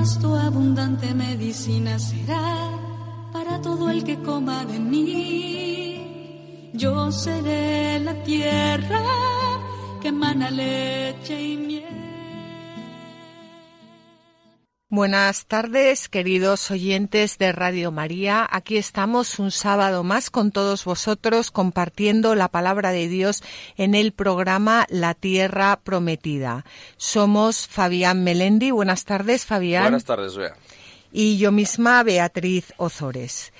Pasto abundante medicina será para todo el que coma de mí. Yo seré la tierra que emana leche y miel. Buenas tardes, queridos oyentes de Radio María. Aquí estamos un sábado más con todos vosotros compartiendo la palabra de Dios en el programa La Tierra Prometida. Somos Fabián Melendi. Buenas tardes, Fabián. Buenas tardes, Bea. Y yo misma, Beatriz Ozores.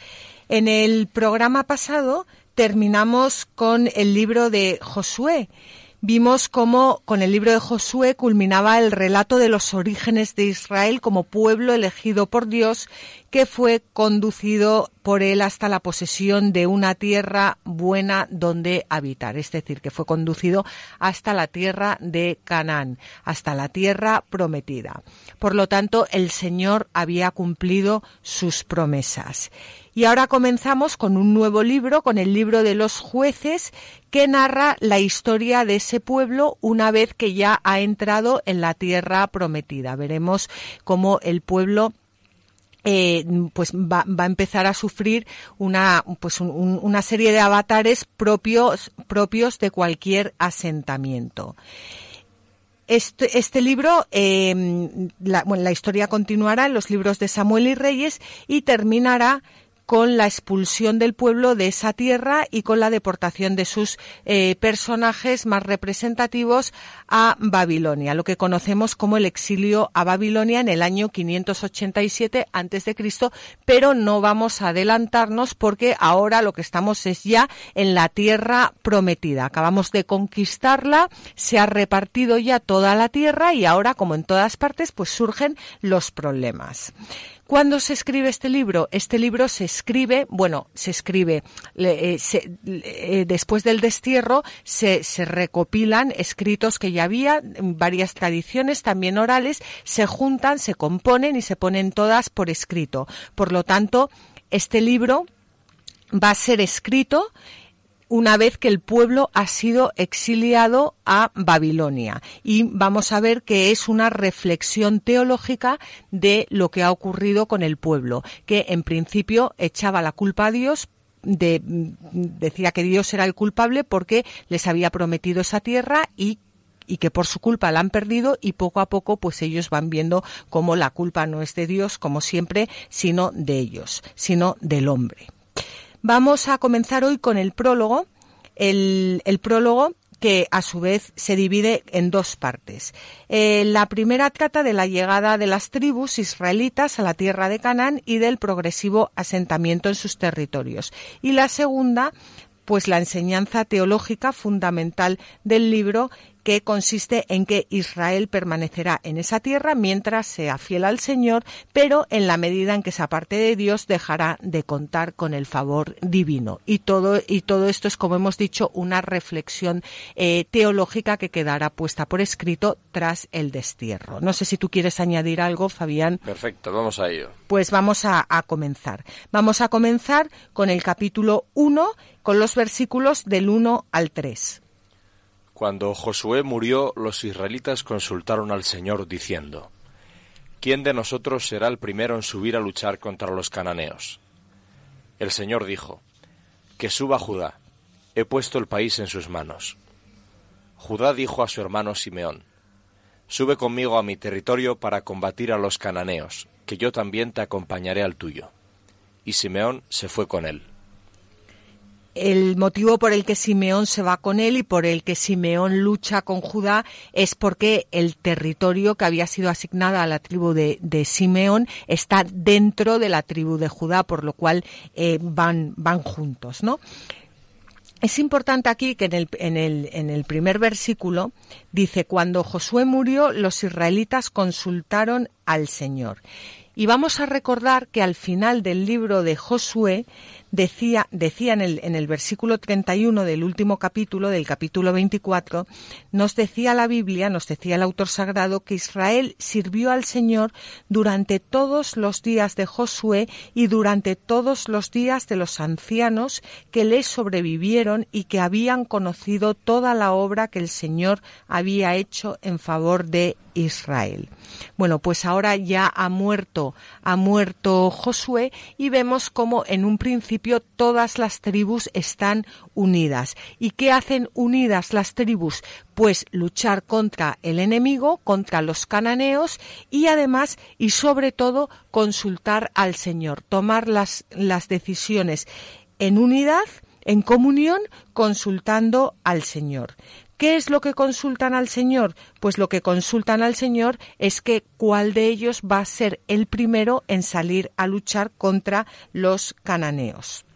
En el programa pasado terminamos con el libro de Josué. Vimos cómo con el libro de Josué culminaba el relato de los orígenes de Israel como pueblo elegido por Dios que fue conducido por él hasta la posesión de una tierra buena donde habitar, es decir, que fue conducido hasta la tierra de Canaán, hasta la tierra prometida. Por lo tanto, el Señor había cumplido sus promesas. Y ahora comenzamos con un nuevo libro, con el libro de los jueces, que narra la historia de ese pueblo una vez que ya ha entrado en la tierra prometida. Veremos cómo el pueblo eh, pues va, va, a empezar a sufrir una, pues un, un, una serie de avatares propios, propios de cualquier asentamiento. Este, este libro, eh, la, bueno, la historia continuará en los libros de Samuel y Reyes y terminará con la expulsión del pueblo de esa tierra y con la deportación de sus eh, personajes más representativos a Babilonia, lo que conocemos como el exilio a Babilonia en el año 587 antes de Cristo, pero no vamos a adelantarnos porque ahora lo que estamos es ya en la tierra prometida. Acabamos de conquistarla, se ha repartido ya toda la tierra y ahora, como en todas partes, pues surgen los problemas. ¿Cuándo se escribe este libro? Este libro se escribe, bueno, se escribe eh, eh, después del destierro, se, recopilan escritos que ya había, varias tradiciones también orales, se juntan, se componen y se ponen todas por escrito. Por lo tanto, este libro va a ser escrito una vez que el pueblo ha sido exiliado a Babilonia. Y vamos a ver que es una reflexión teológica de lo que ha ocurrido con el pueblo, que en principio echaba la culpa a Dios de, decía que Dios era el culpable porque les había prometido esa tierra y y que por su culpa la han perdido y poco a poco pues ellos van viendo cómo la culpa no es de Dios como siempre, sino de ellos, sino del hombre. Vamos a comenzar hoy con el prólogo, el, prólogo que a su vez se divide en dos partes. Eh, la primera trata de la llegada de las tribus israelitas a la tierra de Canaán y del progresivo asentamiento en sus territorios. Y la segunda, pues la enseñanza teológica fundamental del libro que consiste en que Israel permanecerá en esa tierra mientras sea fiel al Señor, pero en la medida en que se aparte de Dios dejará de contar con el favor divino. Y todo, y todo esto es, como hemos dicho, una reflexión eh, teológica que quedará puesta por escrito tras el destierro. No sé si tú quieres añadir algo, Fabián. Perfecto, vamos a ello. Pues vamos a, a comenzar. Vamos a comenzar con el capítulo 1, con los versículos del 1 al 3. Cuando Josué murió, los israelitas consultaron al Señor diciendo, ¿Quién de nosotros será el primero en subir a luchar contra los cananeos? El Señor dijo, Que suba Judá, he puesto el país en sus manos. Judá dijo a su hermano Simeón, Sube conmigo a mi territorio para combatir a los cananeos, que yo también te acompañaré al tuyo. Y Simeón se fue con él el motivo por el que Simeón se va con él y por el que Simeón lucha con Judá es porque el territorio que había sido asignado a la tribu de, Simeón está dentro de la tribu de Judá, por lo cual eh, van, van juntos, ¿no? Es importante aquí que en el, en, el, en el primer versículo dice, cuando Josué murió, los israelitas consultaron al Señor. Y vamos a recordar que al final del libro de Josué decía, decía en, el, en el versículo 31 del último capítulo, del capítulo 24, nos decía la Biblia, nos decía el autor sagrado, que Israel sirvió al Señor durante todos los días de Josué y durante todos los días de los ancianos que le sobrevivieron y que habían conocido toda la obra que el Señor había hecho en favor de Israel. Bueno, pues ahora ya ha muerto, ha muerto Josué y vemos como en un principio todas las tribus están unidas. ¿Y qué hacen unidas las tribus? Pues luchar contra el enemigo, contra los cananeos y además y sobre todo consultar al Señor, tomar las, las decisiones en unidad, en comunión, consultando al Señor. ¿Qué es lo que consultan al Señor? Pues lo que consultan al Señor es que cuál de ellos va a ser el primero en salir a luchar contra los cananeos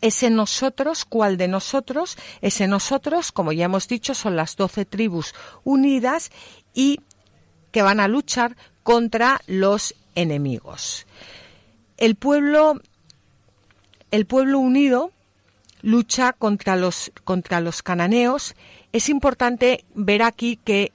ese nosotros, cuál de nosotros, ese nosotros, como ya hemos dicho, son las doce tribus unidas y que van a luchar contra los enemigos. El pueblo, el pueblo unido lucha contra los, contra los cananeos. Es importante ver aquí que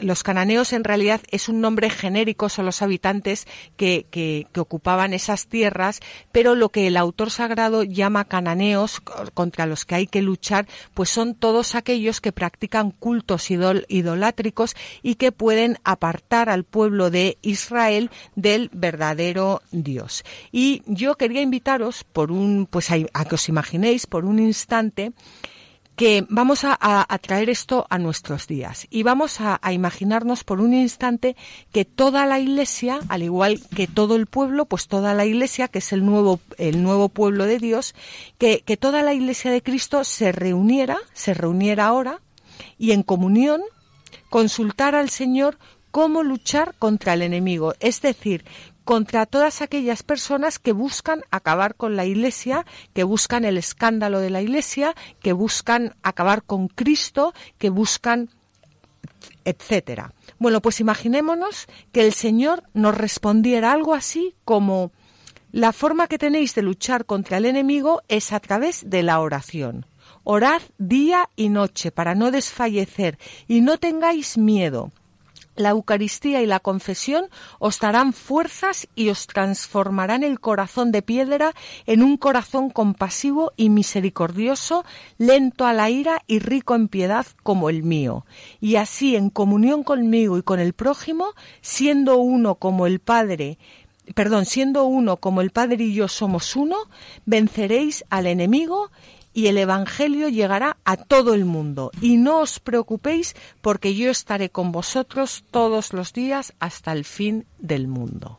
los cananeos en realidad es un nombre genérico, son los habitantes que, que, ocupaban esas tierras, pero lo que el autor sagrado llama cananeos, contra los que hay que luchar, pues son todos aquellos que practican cultos idolátricos y que pueden apartar al pueblo de Israel del verdadero Dios. Y yo quería invitaros por un, pues a que os imaginéis por un instante que vamos a, traer esto a nuestros días. Y vamos a, imaginarnos por un instante que toda la iglesia, al igual que todo el pueblo, pues toda la iglesia, que es el nuevo, el nuevo pueblo de Dios, que, que toda la iglesia de Cristo se reuniera, se reuniera ahora y en comunión consultar al Señor cómo luchar contra el enemigo, es decir, contra todas aquellas personas que buscan acabar con la Iglesia, que buscan el escándalo de la Iglesia, que buscan acabar con Cristo, que buscan etcétera. Bueno, pues imaginémonos que el Señor nos respondiera algo así como la forma que tenéis de luchar contra el enemigo es a través de la oración. Orad día y noche para no desfallecer y no tengáis miedo la Eucaristía y la confesión os darán fuerzas y os transformarán el corazón de piedra en un corazón compasivo y misericordioso, lento a la ira y rico en piedad como el mío. Y así, en comunión conmigo y con el prójimo, siendo uno como el Padre, perdón, siendo uno como el Padre y yo somos uno, venceréis al enemigo y el Evangelio llegará a todo el mundo. Y no os preocupéis porque yo estaré con vosotros todos los días hasta el fin del mundo.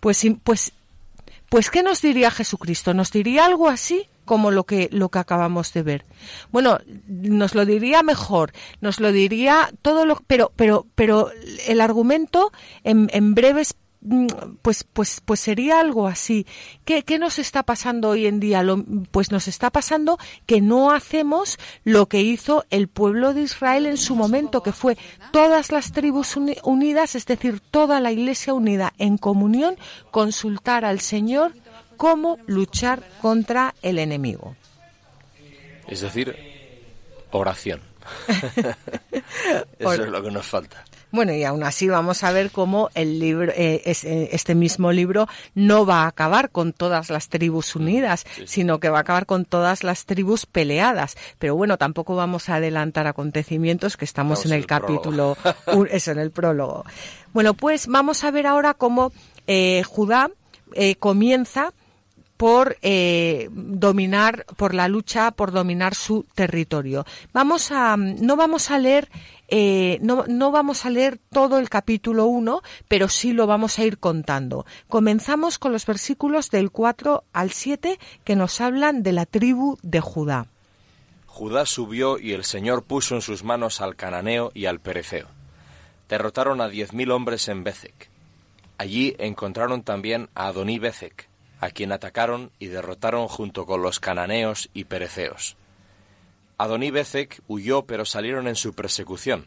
Pues, pues, pues ¿qué nos diría Jesucristo? ¿Nos diría algo así? como lo que lo que acabamos de ver. Bueno, nos lo diría mejor, nos lo diría todo lo pero pero pero el argumento en, en breves pues, pues, pues sería algo así. ¿Qué, ¿Qué, nos está pasando hoy en día? Lo, pues nos está pasando que no hacemos lo que hizo el pueblo de Israel en su momento, que fue todas las tribus unidas, es decir, toda la iglesia unida en comunión, consultar al Señor cómo luchar contra el enemigo. Es decir, oración. Eso es lo que nos falta. Bueno, y aún así vamos a ver cómo el libro, eh, eh, este mismo libro no va a acabar con todas las tribus unidas, sino que va a acabar con todas las tribus peleadas. Pero bueno, tampoco vamos a adelantar acontecimientos que estamos en el, capítulo, eso, en el prólogo. Bueno, pues vamos a ver ahora cómo eh, Judá comienza por eh, dominar, por la lucha por dominar su territorio. Vamos a, no vamos a leer eh, no, no, vamos a leer todo el capítulo 1, pero sí lo vamos a ir contando. Comenzamos con los versículos del 4 al 7 que nos hablan de la tribu de Judá. Judá subió y el Señor puso en sus manos al cananeo y al pereceo. Derrotaron a diez mil hombres en Bezek. Allí encontraron también a Adoní Bezek, a quien atacaron y derrotaron junto con los cananeos y pereceos. Adoní Bezek huyó, pero salieron en su persecución.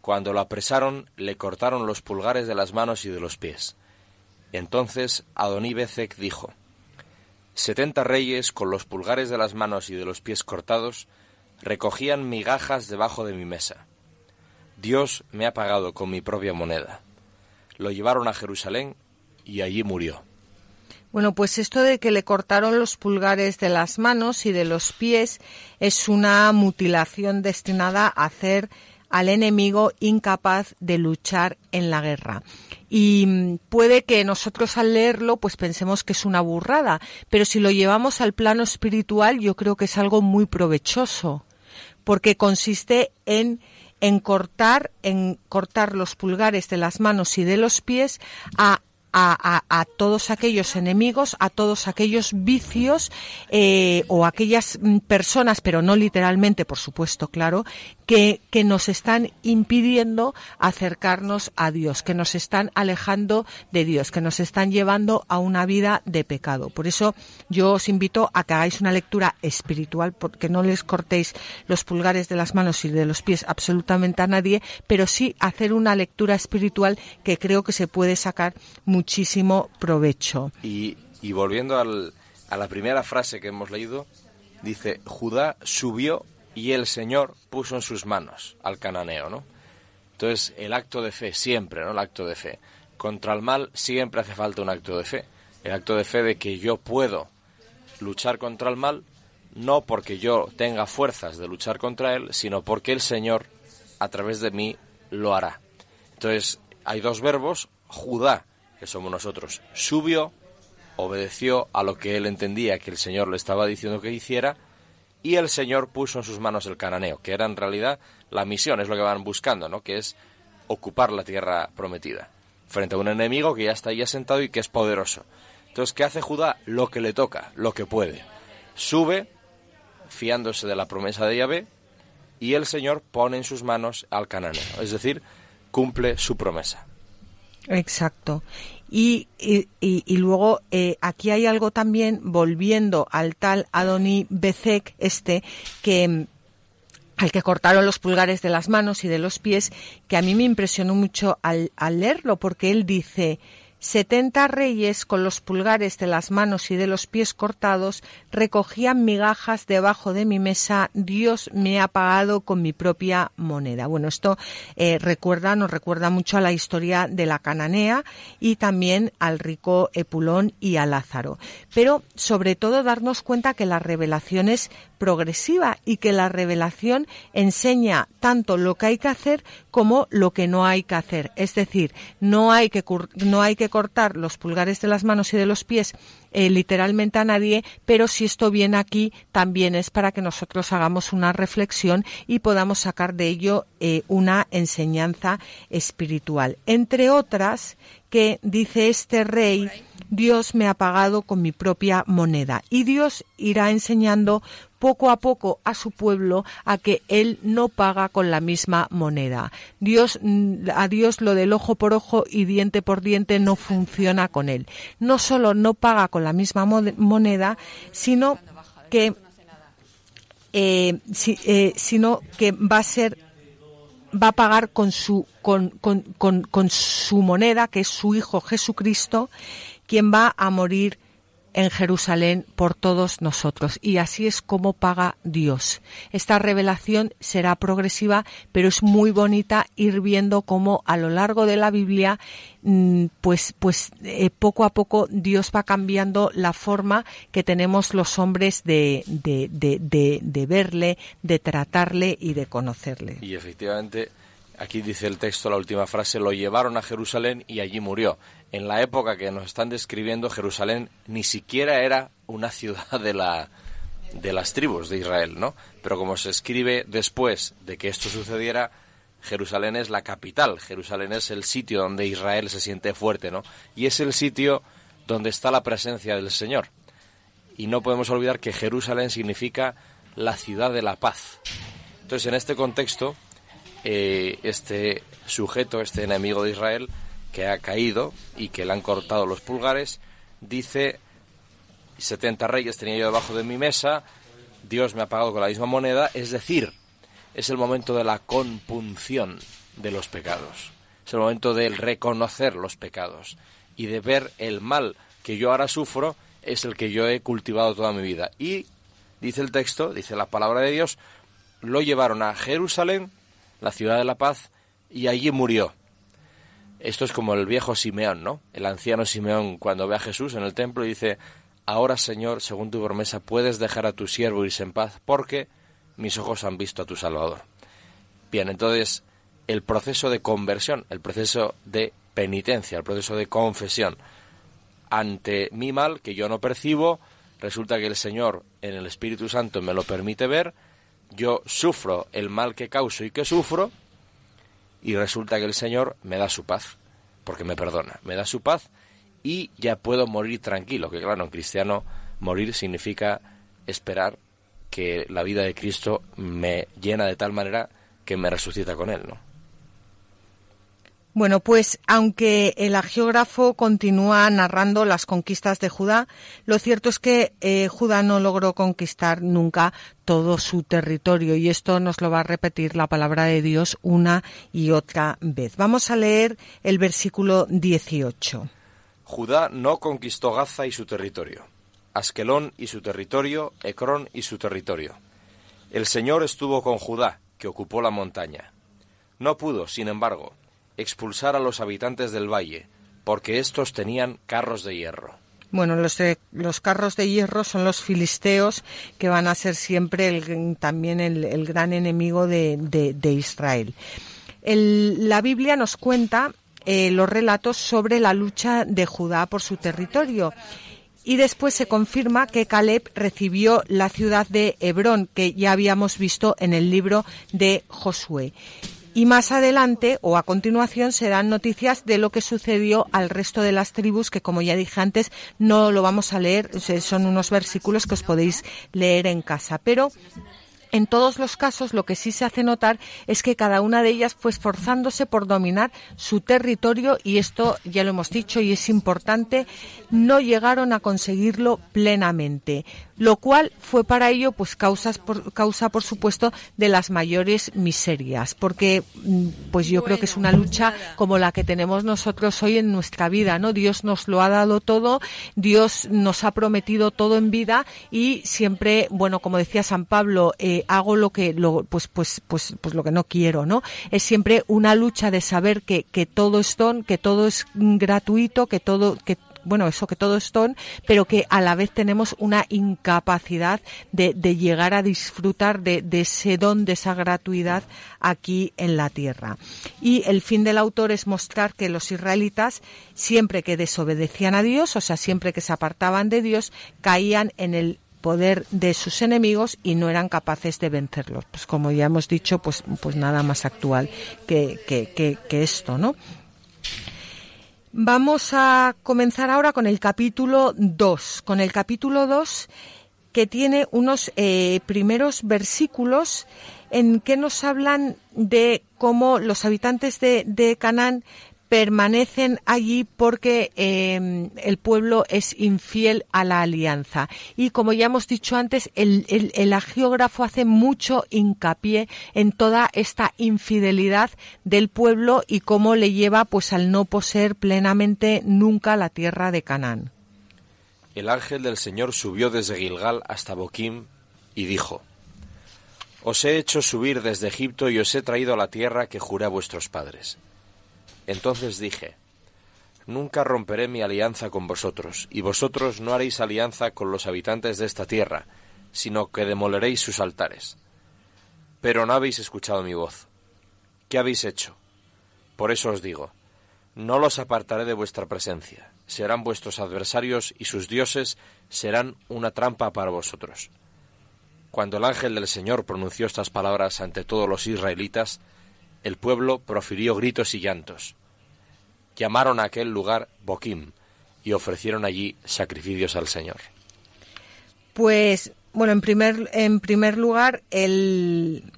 Cuando lo apresaron, le cortaron los pulgares de las manos y de los pies. Entonces Adoní Bezek dijo, Setenta reyes, con los pulgares de las manos y de los pies cortados, recogían migajas debajo de mi mesa. Dios me ha pagado con mi propia moneda. Lo llevaron a Jerusalén y allí murió. Bueno, pues esto de que le cortaron los pulgares de las manos y de los pies es una mutilación destinada a hacer al enemigo incapaz de luchar en la guerra. Y puede que nosotros al leerlo pues pensemos que es una burrada, pero si lo llevamos al plano espiritual yo creo que es algo muy provechoso, porque consiste en en cortar, en cortar los pulgares de las manos y de los pies a a, todos aquellos enemigos, a todos aquellos vicios eh, o aquellas mm, personas, pero no literalmente, por supuesto, claro, que, que nos están impidiendo acercarnos a Dios, que nos están alejando de Dios, que nos están llevando a una vida de pecado. Por eso yo os invito a que hagáis una lectura espiritual, porque no les cortéis los pulgares de las manos y de los pies absolutamente a nadie, pero sí hacer una lectura espiritual que creo que se puede sacar muchísimo provecho. Y, y volviendo al, a la primera frase que hemos leído, dice, Judá subió y el Señor puso en sus manos al cananeo, ¿no? Entonces, el acto de fe, siempre, ¿no? El acto de fe. Contra el mal siempre hace falta un acto de fe. El acto de fe de que yo puedo luchar contra el mal, no porque yo tenga fuerzas de luchar contra él, sino porque el Señor, a través de mí, lo hará. Entonces, hay dos verbos, Judá, que somos nosotros, subió, obedeció a lo que él entendía que el Señor le estaba diciendo que hiciera, y el Señor puso en sus manos el cananeo, que era en realidad la misión, es lo que van buscando, ¿no? que es ocupar la tierra prometida, frente a un enemigo que ya está ahí asentado y que es poderoso. Entonces, ¿qué hace Judá? Lo que le toca, lo que puede. Sube, fiándose de la promesa de Yahvé, y el Señor pone en sus manos al cananeo, es decir, cumple su promesa. Exacto. Y, y, y, luego eh, aquí hay algo también, volviendo al tal Adoni Bezek, este, que mm, al que cortaron los pulgares de las manos y de los pies, que a mí me impresionó mucho al, al leerlo, porque él dice, Setenta reyes con los pulgares de las manos y de los pies cortados recogían migajas debajo de mi mesa. Dios me ha pagado con mi propia moneda. Bueno, esto eh, recuerda, nos recuerda mucho a la historia de la cananea y también al rico Epulón y a Lázaro. Pero sobre todo darnos cuenta que la revelación es progresiva y que la revelación enseña tanto lo que hay que hacer como lo que no hay que hacer. Es decir, no hay que, no hay que cortar los pulgares de las manos y de los pies eh, literalmente a nadie, pero si esto viene aquí, también es para que nosotros hagamos una reflexión y podamos sacar de ello eh, una enseñanza espiritual. Entre otras, que dice este rey, Dios me ha pagado con mi propia moneda. Y Dios irá enseñando poco a poco a su pueblo a que él no paga con la misma moneda. Dios, mm, a Dios lo del ojo por ojo y diente por diente no funciona con él. No solo no paga con la misma moneda, sino que, eh, eh, sino que va a ser va a pagar con su con, con, con, con su moneda que es su hijo Jesucristo quien va a morir en Jerusalén por todos nosotros. Y así es como paga Dios. Esta revelación será progresiva, pero es muy bonita ir viendo cómo a lo largo de la Biblia, mm, pues, pues eh, poco a poco Dios va cambiando la forma que tenemos los hombres de, de, de, de verle, de tratarle y de conocerle. Y efectivamente aquí dice el texto, la última frase, lo llevaron a Jerusalén y allí murió. En la época que nos están describiendo, Jerusalén ni siquiera era una ciudad de la de las tribus de Israel, ¿no? Pero como se escribe después de que esto sucediera, Jerusalén es la capital, Jerusalén es el sitio donde Israel se siente fuerte, ¿no? Y es el sitio donde está la presencia del Señor. Y no podemos olvidar que Jerusalén significa la ciudad de la paz. Entonces, en este contexto, eh, este sujeto, este enemigo de Israel, que ha caído y que le han cortado los pulgares, dice, 70 reyes tenía yo debajo de mi mesa, Dios me ha pagado con la misma moneda, es decir, es el momento de la compunción de los pecados, es el momento de reconocer los pecados y de ver el mal que yo ahora sufro es el que yo he cultivado toda mi vida. Y dice el texto, dice la palabra de Dios, lo llevaron a Jerusalén, la ciudad de la paz, y allí murió. Esto es como el viejo Simeón, ¿no? El anciano Simeón cuando ve a Jesús en el templo y dice, ahora Señor, según tu promesa, puedes dejar a tu siervo irse en paz, porque mis ojos han visto a tu Salvador. Bien, entonces el proceso de conversión, el proceso de penitencia, el proceso de confesión ante mi mal que yo no percibo, resulta que el Señor en el Espíritu Santo me lo permite ver, yo sufro el mal que causo y que sufro, y resulta que el Señor me da su paz, porque me perdona, me da su paz y ya puedo morir tranquilo, que claro, en cristiano morir significa esperar que la vida de Cristo me llena de tal manera que me resucita con Él, ¿no? Bueno, pues aunque el agiógrafo continúa narrando las conquistas de Judá, lo cierto es que eh, Judá no logró conquistar nunca todo su territorio y esto nos lo va a repetir la palabra de Dios una y otra vez. Vamos a leer el versículo 18. Judá no conquistó Gaza y su territorio, Askelón y su territorio, Ecrón y su territorio. El Señor estuvo con Judá, que ocupó la montaña. No pudo, sin embargo, expulsar a los habitantes del valle, porque éstos tenían carros de hierro. Bueno, los, los carros de hierro son los filisteos que van a ser siempre el, también el, gran enemigo de, Israel. la Biblia nos cuenta eh, los relatos sobre la lucha de Judá por su territorio. Y después se confirma que Caleb recibió la ciudad de Hebrón, que ya habíamos visto en el libro de Josué. Y más adelante o a continuación se dan noticias de lo que sucedió al resto de las tribus, que como ya dije antes, no lo vamos a leer, son unos versículos que os podéis leer en casa. Pero en todos los casos, lo que sí se hace notar es que cada una de ellas fue esforzándose por dominar su territorio y esto ya lo hemos dicho y es importante, no llegaron a conseguirlo plenamente lo cual fue para ello pues causas por, causa por supuesto de las mayores miserias porque mm, pues yo creo que es una lucha como la que tenemos nosotros hoy en nuestra vida no Dios nos lo ha dado todo Dios nos ha prometido todo en vida y siempre bueno como decía San Pablo eh, hago lo que lo, pues pues pues pues lo que no quiero no es siempre una lucha de saber que que todo es don que todo es gratuito que todo que bueno, eso que todo es don, pero que a la vez tenemos una incapacidad de, llegar a disfrutar de, ese don, de esa gratuidad aquí en la tierra. Y el fin del autor es mostrar que los israelitas, siempre que desobedecían a Dios, o sea, siempre que se apartaban de Dios, caían en el poder de sus enemigos y no eran capaces de vencerlos. Pues como ya hemos dicho, pues, pues nada más actual que esto, ¿no? Vamos a comenzar ahora con el capítulo 2, con el capítulo 2 que tiene unos eh, primeros versículos en que nos hablan de cómo los habitantes de, de Canaán permanecen allí porque em, el pueblo es infiel a la alianza. Y como ya hemos dicho antes, el, el, agiógrafo hace mucho hincapié en toda esta infidelidad del pueblo y cómo le lleva pues al no poseer plenamente nunca la tierra de Canaán. El ángel del Señor subió desde Gilgal hasta Boquim y dijo, Os he hecho subir desde Egipto y os he traído a la tierra que juré a vuestros padres entonces dije, Nunca romperé mi alianza con vosotros, y vosotros no haréis alianza con los habitantes de esta tierra, sino que demoleréis sus altares. Pero no habéis escuchado mi voz. ¿qué habéis hecho? Por eso os digo, no los apartaré de vuestra presencia, serán vuestros adversarios y sus dioses serán una trampa para vosotros. Cuando el ángel del Señor pronunció estas palabras ante todos los israelitas, el pueblo profirió gritos y llantos. Llamaron a aquel lugar Boquim y ofrecieron allí sacrificios al Señor. Pues, bueno, en primer, en primer lugar, el,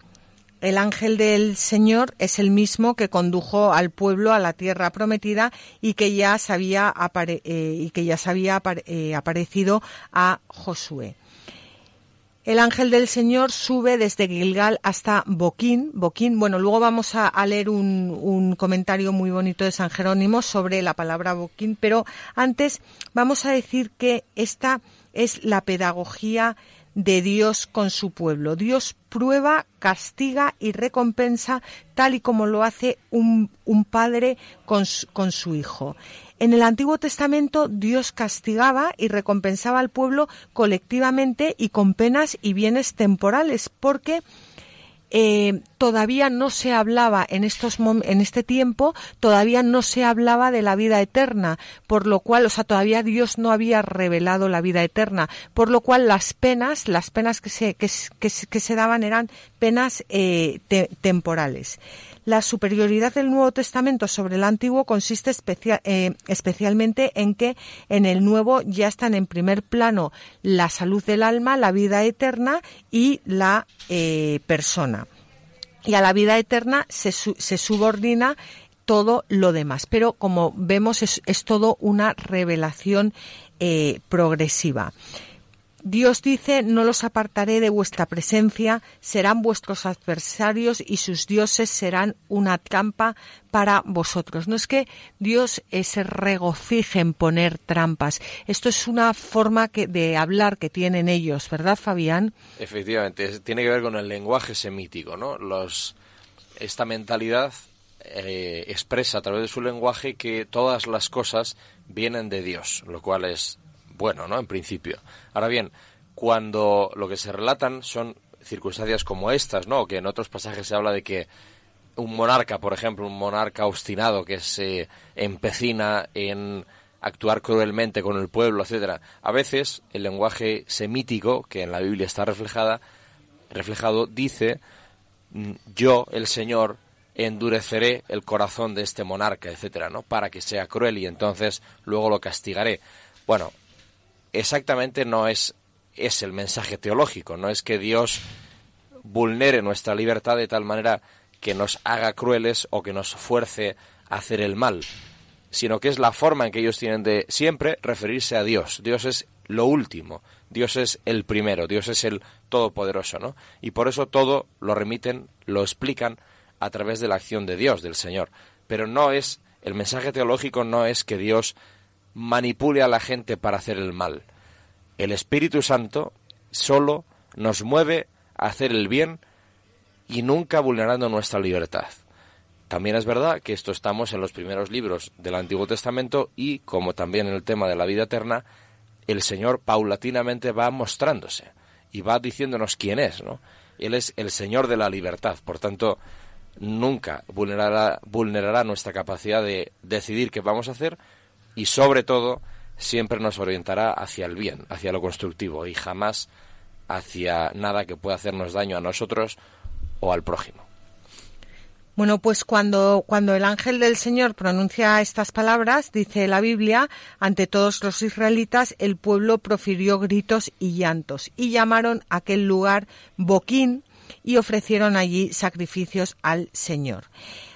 el ángel del Señor es el mismo que condujo al pueblo a la tierra prometida y que ya se había, eh, y que ya había eh, aparecido a Josué. El ángel del Señor sube desde Gilgal hasta Boquín. Boquín, bueno, luego vamos a, leer un, un, comentario muy bonito de San Jerónimo sobre la palabra Boquín, pero antes vamos a decir que esta es la pedagogía de Dios con su pueblo. Dios prueba, castiga y recompensa tal y como lo hace un, un padre con su, con su hijo. En el Antiguo Testamento Dios castigaba y recompensaba al pueblo colectivamente y con penas y bienes temporales, porque eh, todavía no se hablaba en estos en este tiempo todavía no se hablaba de la vida eterna por lo cual o sea todavía Dios no había revelado la vida eterna por lo cual las penas las penas que se que, se daban eran penas eh, temporales la superioridad del Nuevo Testamento sobre el Antiguo consiste eh, especialmente en que en el Nuevo ya están en primer plano la salud del alma, la vida eterna y la eh, persona. Y a la vida eterna se, subordina todo lo demás. Pero como vemos es, todo una revelación eh, progresiva. Dios dice, no los apartaré de vuestra presencia, serán vuestros adversarios y sus dioses serán una trampa para vosotros. No es que Dios se regocije en poner trampas. Esto es una forma de hablar que tienen ellos, ¿verdad, Fabián? Efectivamente, tiene que ver con el lenguaje semítico, ¿no? Los, esta mentalidad eh, expresa a través de su lenguaje que todas las cosas vienen de Dios, lo cual es bueno, ¿no? En principio. Ahora bien, cuando lo que se relatan son circunstancias como estas, ¿no? Que en otros pasajes se habla de que un monarca, por ejemplo, un monarca obstinado que se empecina en actuar cruelmente con el pueblo, etcétera. A veces el lenguaje semítico que en la Biblia está reflejada, reflejado dice mm, yo, el Señor, endureceré el corazón de este monarca, etcétera, ¿no? Para que sea cruel y entonces luego lo castigaré. Bueno, exactamente no es, es el mensaje teológico, no es que Dios vulnere nuestra libertad de tal manera que nos haga crueles o que nos fuerce a hacer el mal, sino que es la forma en que ellos tienen de siempre referirse a Dios. Dios es lo último, Dios es el primero, Dios es el todopoderoso, ¿no? Y por eso todo lo remiten, lo explican a través de la acción de Dios, del Señor. Pero no es, el mensaje teológico no es que Dios manipule a la gente para hacer el mal. El Espíritu Santo solo nos mueve a hacer el bien y nunca vulnerando nuestra libertad. También es verdad que esto estamos en los primeros libros del Antiguo Testamento y, como también en el tema de la vida eterna, el Señor paulatinamente va mostrándose y va diciéndonos quién es, ¿no? Él es el Señor de la libertad, por tanto, nunca vulnerará, vulnerará nuestra capacidad de decidir qué vamos a hacer, y sobre todo siempre nos orientará hacia el bien, hacia lo constructivo y jamás hacia nada que pueda hacernos daño a nosotros o al prójimo. Bueno, pues cuando, cuando el ángel del Señor pronuncia estas palabras, dice la Biblia, ante todos los israelitas el pueblo profirió gritos y llantos y llamaron aquel lugar Boquín y ofrecieron allí sacrificios al Señor.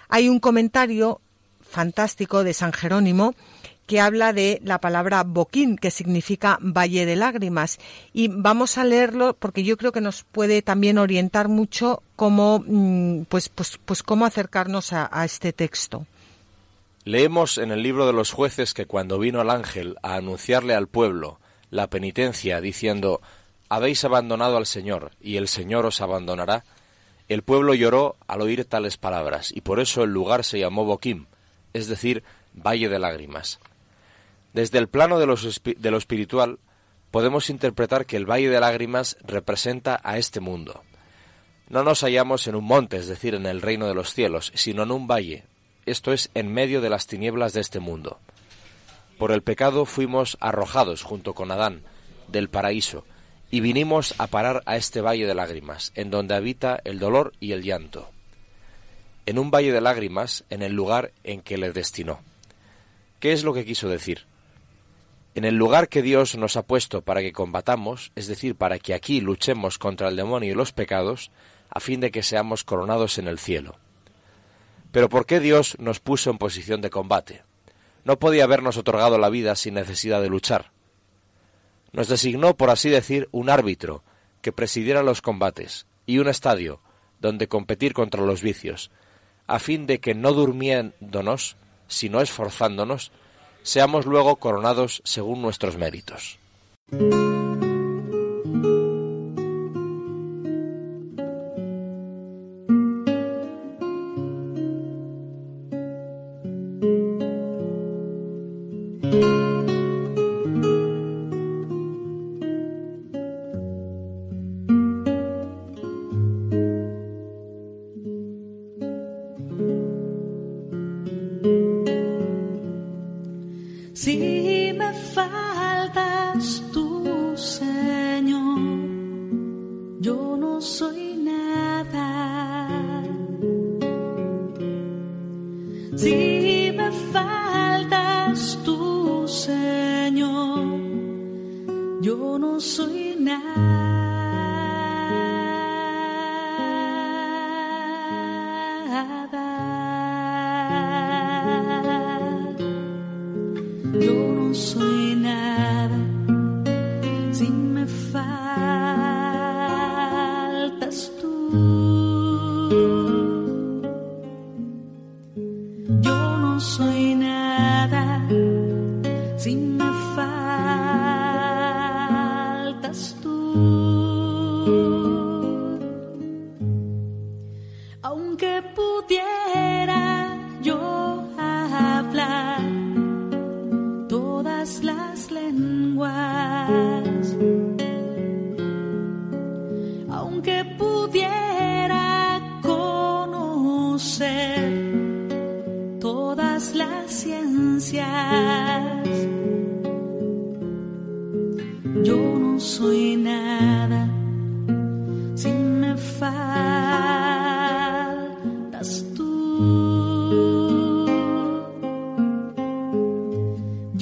Hay un comentario fantástico de San Jerónimo que habla de la palabra boquín, que significa valle de lágrimas. Y vamos a leerlo porque yo creo que nos puede también orientar mucho cómo, mm, pues, pues, pues cómo acercarnos a, a este texto. Leemos en el libro de los jueces que cuando vino el ángel a anunciarle al pueblo la penitencia, diciendo, habéis abandonado al Señor, y el Señor os abandonará, el pueblo lloró al oír tales palabras, y por eso el lugar se llamó Boquim, es decir, Valle de Lágrimas. Desde el plano de, lo espiritual, podemos interpretar que el Valle de Lágrimas representa a este mundo. No nos hallamos en un monte, es decir, en el reino de los cielos, sino en un valle, esto es, en medio de las tinieblas de este mundo. Por el pecado fuimos arrojados junto con Adán del paraíso, y vinimos a parar a este valle de lágrimas, en donde habita el dolor y el llanto. En un valle de lágrimas, en el lugar en que le destinó. ¿Qué es lo que quiso decir? En el lugar que Dios nos ha puesto para que combatamos, es decir, para que aquí luchemos contra el demonio y los pecados, a fin de que seamos coronados en el cielo. Pero ¿por qué Dios nos puso en posición de combate? No podía habernos otorgado la vida sin necesidad de luchar. Nos designó, por así decir, un árbitro que presidiera los combates y un estadio donde competir contra los vicios, a fin de que no durmiéndonos, sino esforzándonos, seamos luego coronados según nuestros méritos.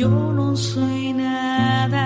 Yo no soy nada.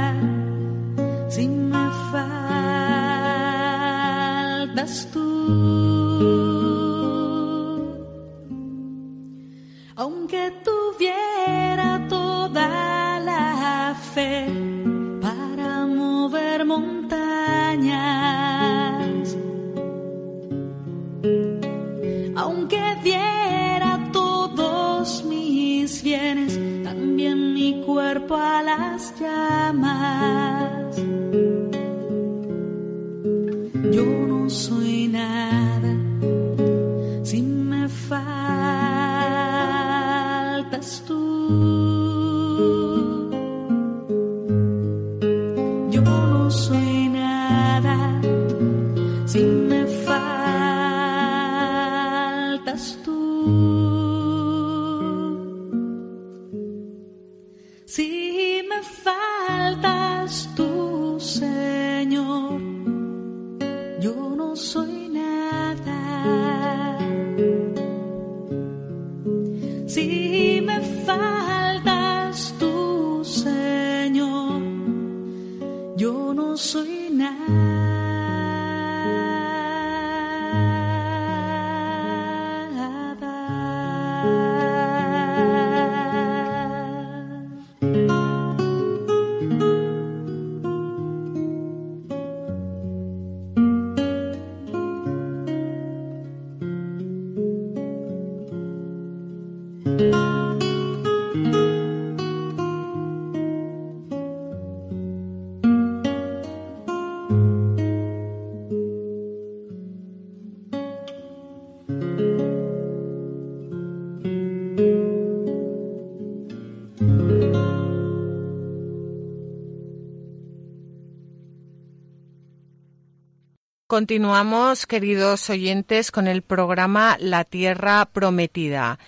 Continuamos, queridos oyentes, con el programa La Tierra Prometida.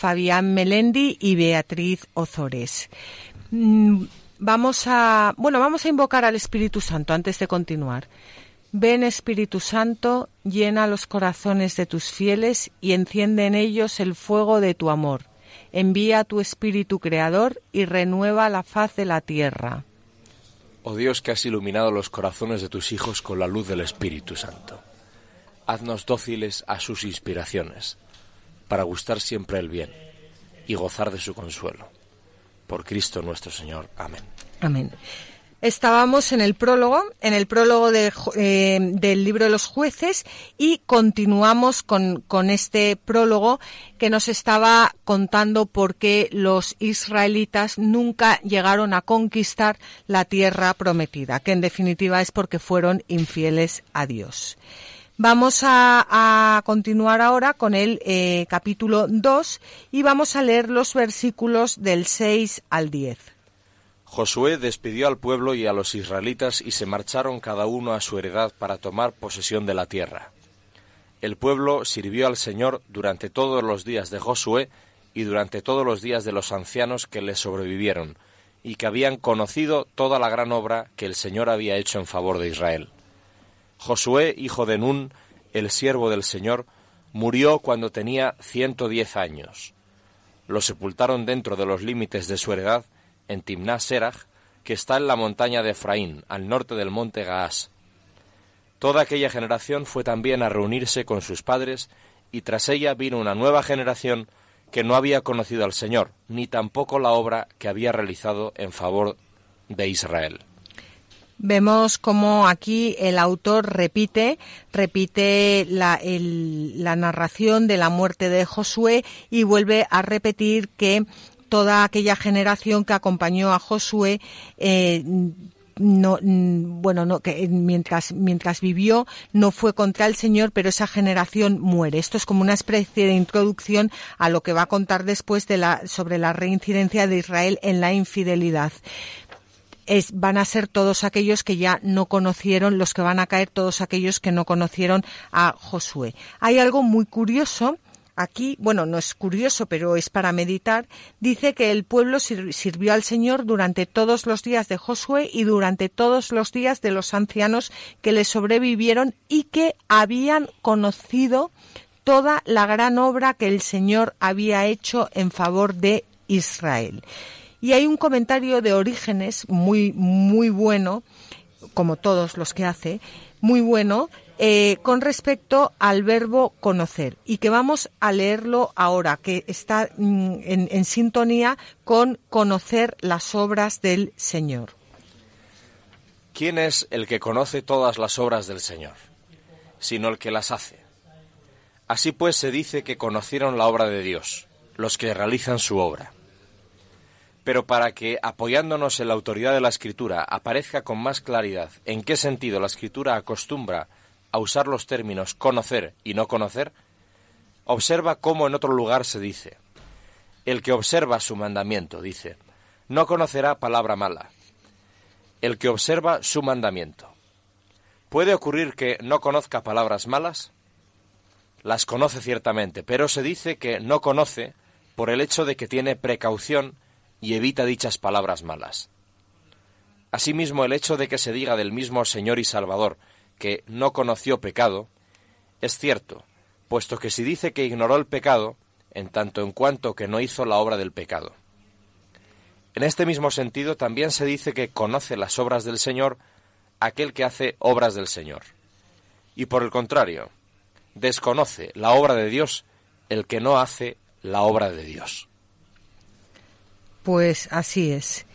Fabián Melendi y Beatriz Ozores. Mm, vamos a, bueno, vamos a invocar al Espíritu Santo antes de continuar. Ven Espíritu Santo, llena los corazones de tus fieles y enciende en ellos el fuego de tu amor. Envía tu Espíritu Creador y renueva la faz de la tierra. Oh Dios que has iluminado los corazones de tus hijos con la luz del Espíritu Santo, haznos dóciles a sus inspiraciones, para gustar siempre el bien y gozar de su consuelo. Por Cristo nuestro Señor. Amén. Amén. Estábamos en el prólogo, en el prólogo eh, del libro de los jueces y continuamos con, con, este prólogo que nos estaba contando por qué los israelitas nunca llegaron a conquistar la tierra prometida, que en definitiva es porque fueron infieles a Dios. Vamos a, continuar ahora con el eh, capítulo 2 y vamos a leer los versículos del 6 al 10. Josué despidió al pueblo y a los israelitas y se marcharon cada uno a su heredad para tomar posesión de la tierra. El pueblo sirvió al Señor durante todos los días de Josué y durante todos los días de los ancianos que le sobrevivieron, y que habían conocido toda la gran obra que el Señor había hecho en favor de Israel. Josué, hijo de Nun, el siervo del Señor, murió cuando tenía ciento diez años. Lo sepultaron dentro de los límites de su heredad, en Timná Serach, que está en la montaña de Efraín, al norte del monte Gaás. Toda aquella generación fue también a reunirse con sus padres, y tras ella vino una nueva generación que no había conocido al Señor, ni tampoco la obra que había realizado en favor de Israel. Vemos como aquí el autor repite, repite la, narración de la muerte de Josué y vuelve a repetir que toda aquella generación que acompañó a Josué eh, no bueno no que mientras mientras vivió no fue contra el Señor pero esa generación muere. Esto es como una especie de introducción a lo que va a contar después de la sobre la reincidencia de Israel en la infidelidad van a ser todos aquellos que ya no conocieron, los que van a caer todos aquellos que no conocieron a Josué. Hay algo muy curioso aquí, bueno, no es curioso, pero es para meditar, dice que el pueblo sirvió al Señor durante todos los días de Josué y durante todos los días de los ancianos que le sobrevivieron y que habían conocido toda la gran obra que el Señor había hecho en favor de Israel. Y hay un comentario de Orígenes muy, muy bueno, como todos los que hace, muy bueno, eh, con respecto al verbo conocer y que vamos a leerlo ahora, que está mm, en, sintonía con conocer las obras del Señor. ¿Quién es el que conoce todas las obras del Señor? Sino el que las hace. Así pues se dice que conocieron la obra de Dios, los que realizan su obra. Pero para que, apoyándonos en la autoridad de la Escritura, aparezca con más claridad en qué sentido la Escritura acostumbra a usar los términos conocer y no conocer, observa cómo en otro lugar se dice, el que observa su mandamiento, dice, no conocerá palabra mala. El que observa su mandamiento. ¿Puede ocurrir que no conozca palabras malas? Las conoce ciertamente, pero se dice que no conoce por el hecho de que tiene precaución y evita dichas palabras malas. Asimismo, el hecho de que se diga del mismo Señor y Salvador que no conoció pecado, es cierto, puesto que si dice que ignoró el pecado, en tanto en cuanto que no hizo la obra del pecado. En este mismo sentido también se dice que conoce las obras del Señor aquel que hace obras del Señor. Y por el contrario, desconoce la obra de Dios el que no hace la obra de Dios. Pues así es.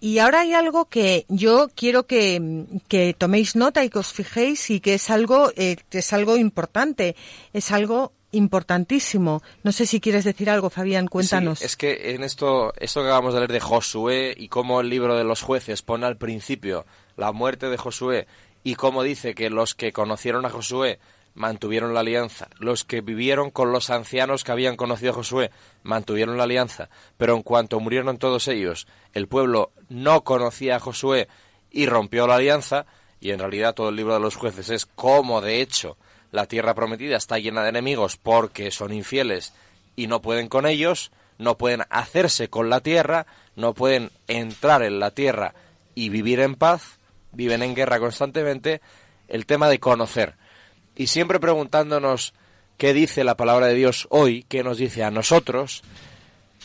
Y ahora hay algo que yo quiero que, toméis nota y que os fijéis y que es algo, eh, es algo importante, es algo importantísimo. No sé si quieres decir algo, Fabián, cuéntanos. es que en esto, esto que acabamos de leer de Josué y cómo el libro de los jueces pone al principio la muerte de Josué y cómo dice que los que conocieron a Josué mantuvieron la alianza. Los que vivieron con los ancianos que habían conocido a Josué mantuvieron la alianza. Pero en cuanto murieron todos ellos, el pueblo no conocía a Josué y rompió la alianza. y en realidad todo el libro de los jueces es cómo de hecho la tierra prometida está llena de enemigos porque son infieles y no pueden con ellos, no pueden hacerse con la tierra, no pueden entrar en la tierra y vivir en paz, viven en guerra constantemente, el tema de conocer. Y siempre preguntándonos qué dice la palabra de Dios hoy, qué nos dice a nosotros.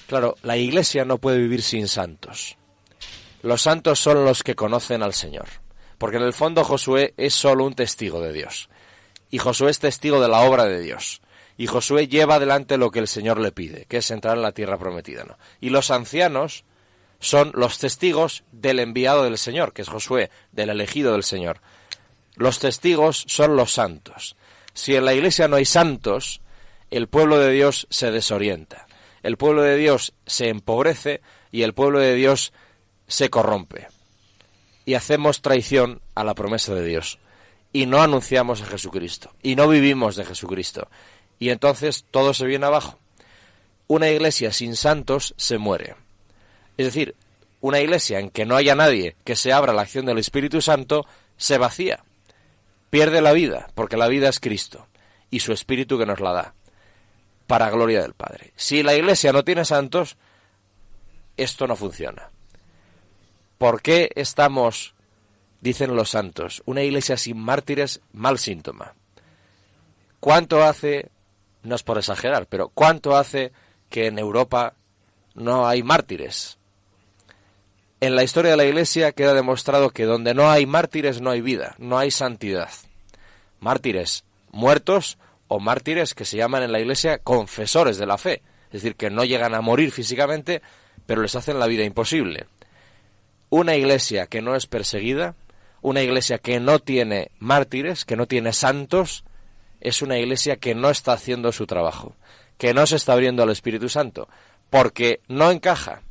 Claro, la iglesia no puede vivir sin santos. Los santos son los que conocen al Señor. Porque en el fondo Josué es solo un testigo de Dios. Y Josué es testigo de la obra de Dios. Y Josué lleva adelante lo que el Señor le pide, que es entrar en la tierra prometida. ¿no? Y los ancianos son los testigos del enviado del Señor, que es Josué, del elegido del Señor. Los testigos son los santos. Si en la iglesia no hay santos, el pueblo de Dios se desorienta. El pueblo de Dios se empobrece y el pueblo de Dios se corrompe. Y hacemos traición a la promesa de Dios. Y no anunciamos a Jesucristo. Y no vivimos de Jesucristo. Y entonces todo se viene abajo. Una iglesia sin santos se muere. Es decir, una iglesia en que no haya nadie que se abra la acción del Espíritu Santo se vacía pierde la vida, porque la vida es Cristo y su Espíritu que nos la da, para gloria del Padre. Si la Iglesia no tiene santos, esto no funciona. ¿Por qué estamos, dicen los santos, una Iglesia sin mártires, mal síntoma? ¿Cuánto hace, no es por exagerar, pero cuánto hace que en Europa no hay mártires? En la historia de la Iglesia queda demostrado que donde no hay mártires no hay vida, no hay santidad. Mártires muertos o mártires que se llaman en la Iglesia confesores de la fe, es decir, que no llegan a morir físicamente, pero les hacen la vida imposible. Una Iglesia que no es perseguida, una Iglesia que no tiene mártires, que no tiene santos, es una Iglesia que no está haciendo su trabajo, que no se está abriendo al Espíritu Santo, porque no encaja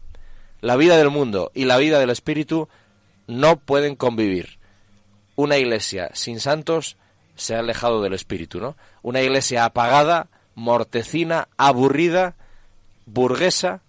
la vida del mundo y la vida del espíritu no pueden convivir. Una iglesia sin santos se ha alejado del espíritu, ¿no? Una iglesia apagada, mortecina, aburrida, burguesa,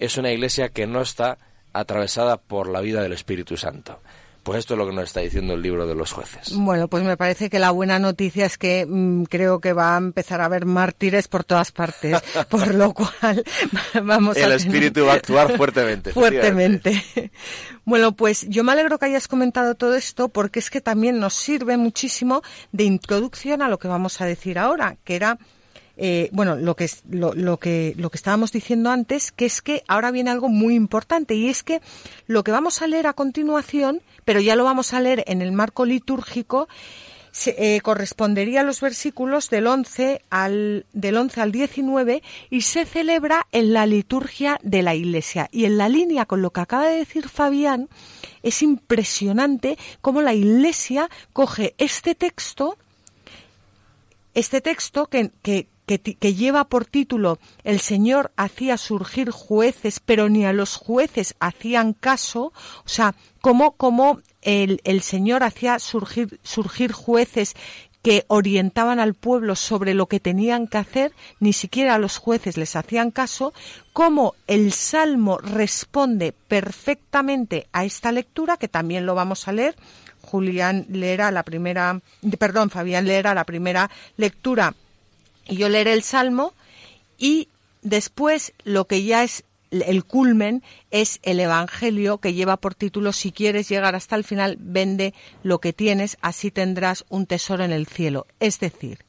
es una iglesia que no está atravesada por la vida del Espíritu Santo. Pues esto es lo que nos está diciendo el libro de los jueces. Bueno, pues me parece que la buena noticia es que mm, creo que va a empezar a haber mártires por todas partes, por lo cual vamos el espíritu va a actuar fuertemente. fuertemente. Bueno, pues yo me alegro que hayas comentado todo esto porque es que también nos sirve muchísimo de introducción a lo que vamos a decir ahora, que era eh, bueno, lo que, lo, lo, que, lo que estábamos diciendo antes, que es que ahora viene algo muy importante y es que lo que vamos a leer a continuación, pero ya lo vamos a leer en el marco litúrgico, eh, correspondería a los versículos del 11 al del 11 al 19 y se celebra en la liturgia de la Iglesia. Y en la línea con lo que acaba de decir Fabián es impresionante cómo la Iglesia coge este texto este texto que, que, que, lleva por título El Señor hacía surgir jueces, pero ni a los jueces hacían caso, o sea, cómo, cómo el, el Señor hacía surgir, surgir jueces que orientaban al pueblo sobre lo que tenían que hacer, ni siquiera a los jueces les hacían caso, cómo el Salmo responde perfectamente a esta lectura, que también lo vamos a leer. Julián leerá la primera, perdón, Fabián leerá la primera lectura y yo leeré el Salmo y después lo que ya es el culmen es el Evangelio que lleva por título Si quieres llegar hasta el final, vende lo que tienes, así tendrás un tesoro en el cielo. Es decir,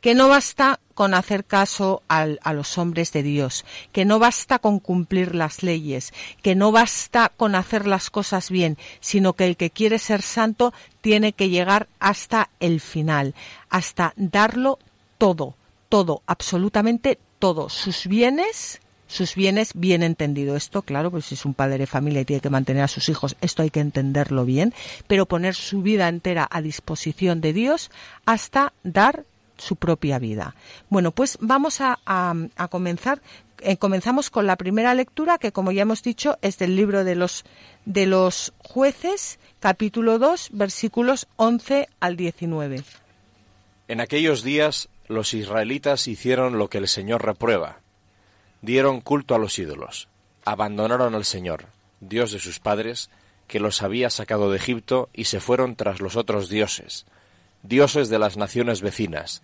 que no basta con hacer caso al, a los hombres de Dios, que no basta con cumplir las leyes, que no basta con hacer las cosas bien, sino que el que quiere ser santo tiene que llegar hasta el final, hasta darlo todo, todo, absolutamente todo, sus bienes, sus bienes bien entendido. Esto, claro, pues si es un padre de familia y tiene que mantener a sus hijos, esto hay que entenderlo bien, pero poner su vida entera a disposición de Dios hasta dar su propia vida. Bueno, pues vamos a, a, comenzar. Eh, comenzamos con la primera lectura, que como ya hemos dicho, es del libro de los, de los jueces, capítulo 2, versículos 11 al 19. En aquellos días los israelitas hicieron lo que el Señor reprueba. Dieron culto a los ídolos, abandonaron al Señor, Dios de sus padres, que los había sacado de Egipto y se fueron tras los otros dioses, dioses de las naciones vecinas,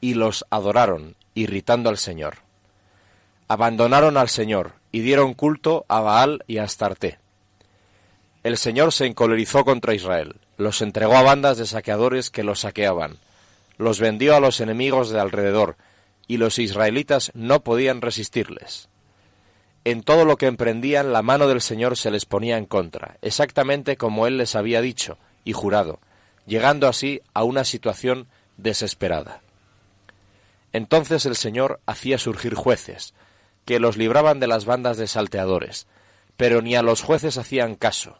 y los adoraron, irritando al Señor. Abandonaron al Señor y dieron culto a Baal y a Astarte. El Señor se encolerizó contra Israel, los entregó a bandas de saqueadores que los saqueaban, los vendió a los enemigos de alrededor, y los israelitas no podían resistirles. En todo lo que emprendían la mano del Señor se les ponía en contra, exactamente como Él les había dicho y jurado, llegando así a una situación desesperada. Entonces el Señor hacía surgir jueces, que los libraban de las bandas de salteadores, pero ni a los jueces hacían caso,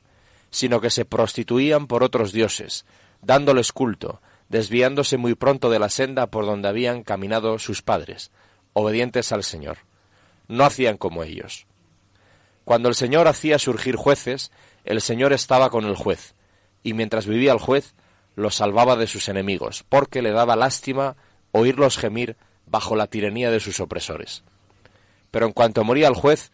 sino que se prostituían por otros dioses, dándoles culto, desviándose muy pronto de la senda por donde habían caminado sus padres, obedientes al Señor. No hacían como ellos. Cuando el Señor hacía surgir jueces, el Señor estaba con el juez, y mientras vivía el juez, lo salvaba de sus enemigos, porque le daba lástima oírlos gemir bajo la tiranía de sus opresores. Pero en cuanto moría el juez,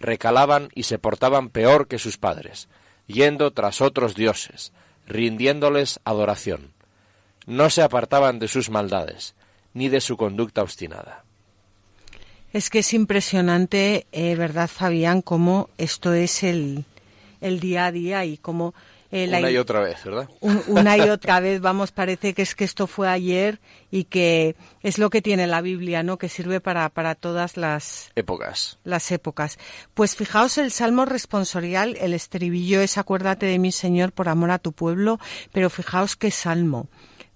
recalaban y se portaban peor que sus padres, yendo tras otros dioses, rindiéndoles adoración no se apartaban de sus maldades, ni de su conducta obstinada. Es que es impresionante, eh, ¿verdad, Fabián?, cómo esto es el, el día a día y cómo... Eh, una y otra vez, ¿verdad? una y otra vez, vamos, parece que es que esto fue ayer y que es lo que tiene la Biblia, ¿no? Que sirve para, para todas las épocas. Las épocas. Pues fijaos el Salmo responsorial, el estribillo es acuérdate de mi Señor por amor a tu pueblo, pero fijaos qué salmo.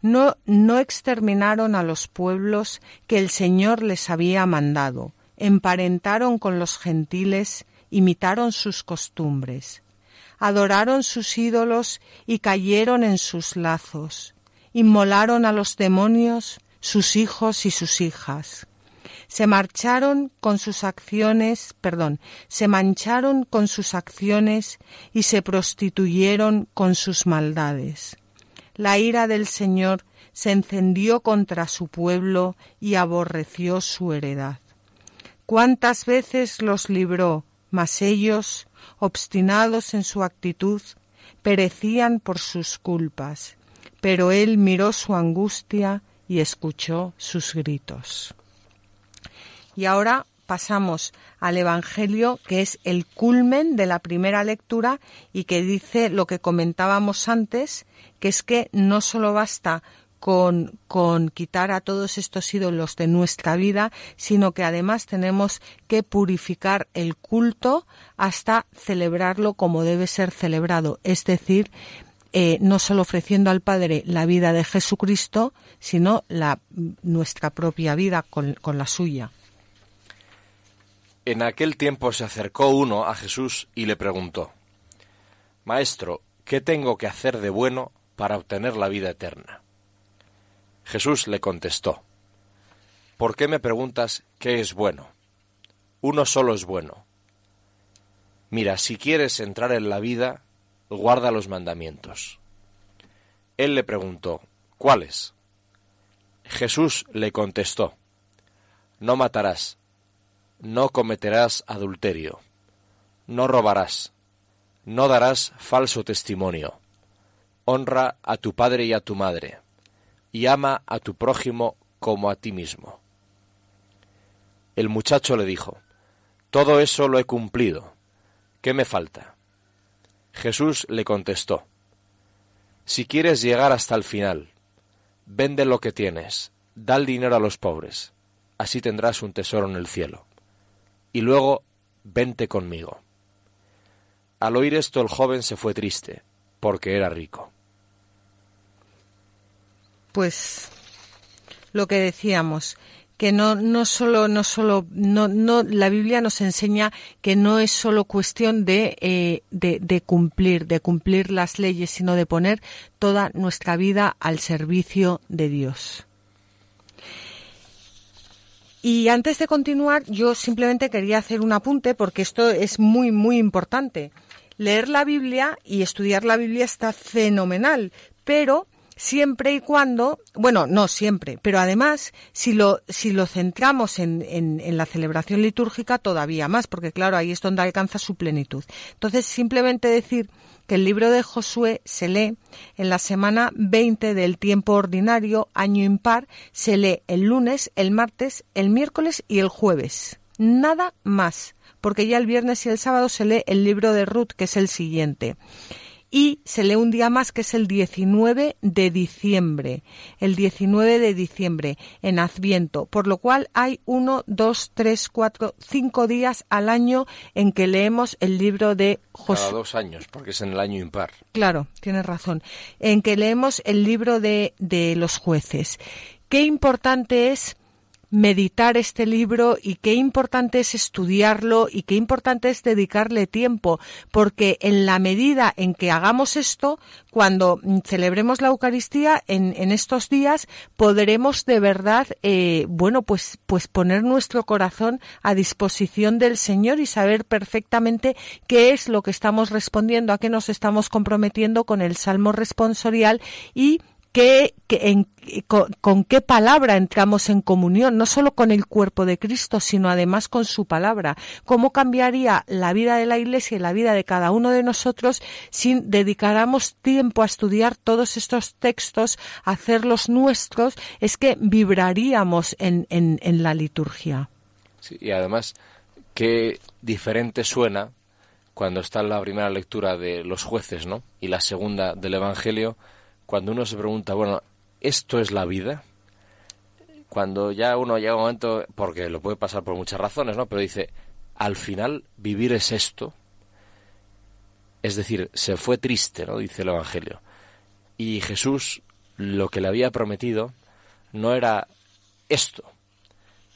No, exterminaron a los pueblos que el Señor les había mandado, emparentaron con los gentiles, imitaron sus costumbres, adoraron sus ídolos y cayeron en sus lazos, inmolaron a los demonios, sus hijos y sus hijas. Se marcharon con sus acciones, perdón, se mancharon con sus acciones y se prostituyeron con sus maldades la ira del Señor se encendió contra su pueblo y aborreció su heredad. Cuántas veces los libró, mas ellos, obstinados en su actitud, perecían por sus culpas. Pero él miró su angustia y escuchó sus gritos. Y ahora pasamos al Evangelio, que es el culmen de la primera lectura y que dice lo que comentábamos antes, que es que no solo basta con, con, quitar a todos estos ídolos de nuestra vida, sino que además tenemos que purificar el culto hasta celebrarlo como debe ser celebrado, es decir, eh, no solo ofreciendo al Padre la vida de Jesucristo, sino nuestra propia vida con la suya. En aquel tiempo se acercó uno a Jesús y le preguntó, Maestro, ¿qué tengo que hacer de bueno para obtener la vida eterna? Jesús le contestó, ¿por qué me preguntas qué es bueno? Uno solo es bueno. Mira, si quieres entrar en la vida, guarda los mandamientos. Él le preguntó, ¿cuáles? Jesús le contestó, No matarás, no cometerás adulterio, no robarás, no darás falso testimonio, honra a tu padre y a tu madre, y ama a tu prójimo como a ti mismo. El muchacho le dijo, Todo eso lo he cumplido. ¿Qué me falta? Jesús le contestó, Si quieres llegar hasta el final, vende lo que tienes, da el dinero a los pobres, así tendrás un tesoro en el cielo y luego vente conmigo. Al oír esto el joven se fue triste, porque era rico. Pues lo que decíamos, que no, no solo, no solo, no, no, la Biblia nos enseña que no es solo cuestión de, eh, de, de cumplir, de cumplir las leyes, sino de poner toda nuestra vida al servicio de Dios. Y antes de continuar, yo simplemente quería hacer un apunte porque esto es muy, muy importante. Leer la Biblia y estudiar la Biblia está fenomenal, pero siempre y cuando, bueno, no siempre, pero además, si lo, si lo centramos en, en, la celebración litúrgica, todavía más, porque claro, ahí es donde alcanza su plenitud. Entonces, simplemente decir que el libro de Josué se lee en la semana 20 del tiempo ordinario, año impar, se lee el lunes, el martes, el miércoles y el jueves. Nada más, porque ya el viernes y el sábado se lee el libro de Ruth, que es el siguiente y se lee un día más que es el 19 de diciembre, el 19 de diciembre en Adviento, por lo cual hay uno, dos, tres, cuatro, cinco días al año en que leemos el libro de Josué. Cada dos años, porque es en el año impar. Claro, tienes razón, en que leemos el libro de, de los jueces. Qué importante es meditar este libro y qué importante es estudiarlo y qué importante es dedicarle tiempo, porque en la medida en que hagamos esto, cuando celebremos la Eucaristía en, estos días, podremos de verdad, eh, bueno, pues, pues poner nuestro corazón a disposición del Señor y saber perfectamente qué es lo que estamos respondiendo, a qué nos estamos comprometiendo con el Salmo responsorial y con, qué palabra entramos en comunión, no solo con el cuerpo de Cristo, sino además con su palabra. ¿Cómo cambiaría la vida de la Iglesia y la vida de cada uno de nosotros si dedicáramos tiempo a estudiar todos estos textos, a hacerlos nuestros? Es que vibraríamos en, la liturgia. Y además, qué diferente suena cuando está la primera lectura de los jueces, ¿no? Y la segunda del Evangelio cuando uno se pregunta, bueno, ¿esto es la vida? Cuando ya uno llega a un momento, porque lo puede pasar por muchas razones, ¿no? Pero dice, al final vivir es esto. Es decir, se fue triste, ¿no? Dice el Evangelio. Y Jesús lo que le había prometido no era esto,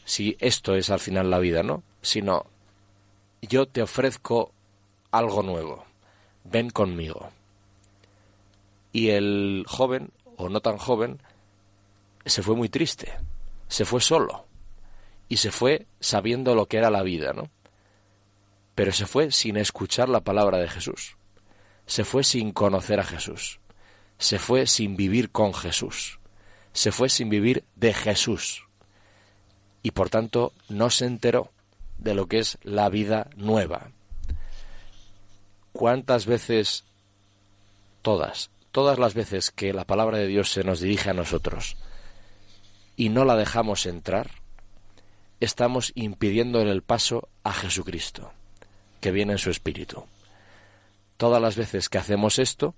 si esto es al final la vida, ¿no? Sino yo te ofrezco algo nuevo, ven conmigo y el joven, o no tan joven, se fue muy triste, se fue solo y se fue sabiendo lo que era la vida, ¿no? Pero se fue sin escuchar la palabra de Jesús, se fue sin conocer a Jesús, se fue sin vivir con Jesús, se fue sin vivir de Jesús y por tanto no se enteró de lo que es la vida nueva. ¿Cuántas veces, todas, todas las veces que la palabra de Dios se nos dirige a nosotros y no la dejamos entrar, estamos impidiendo el paso a Jesucristo, que viene en su espíritu. Todas las veces que hacemos esto,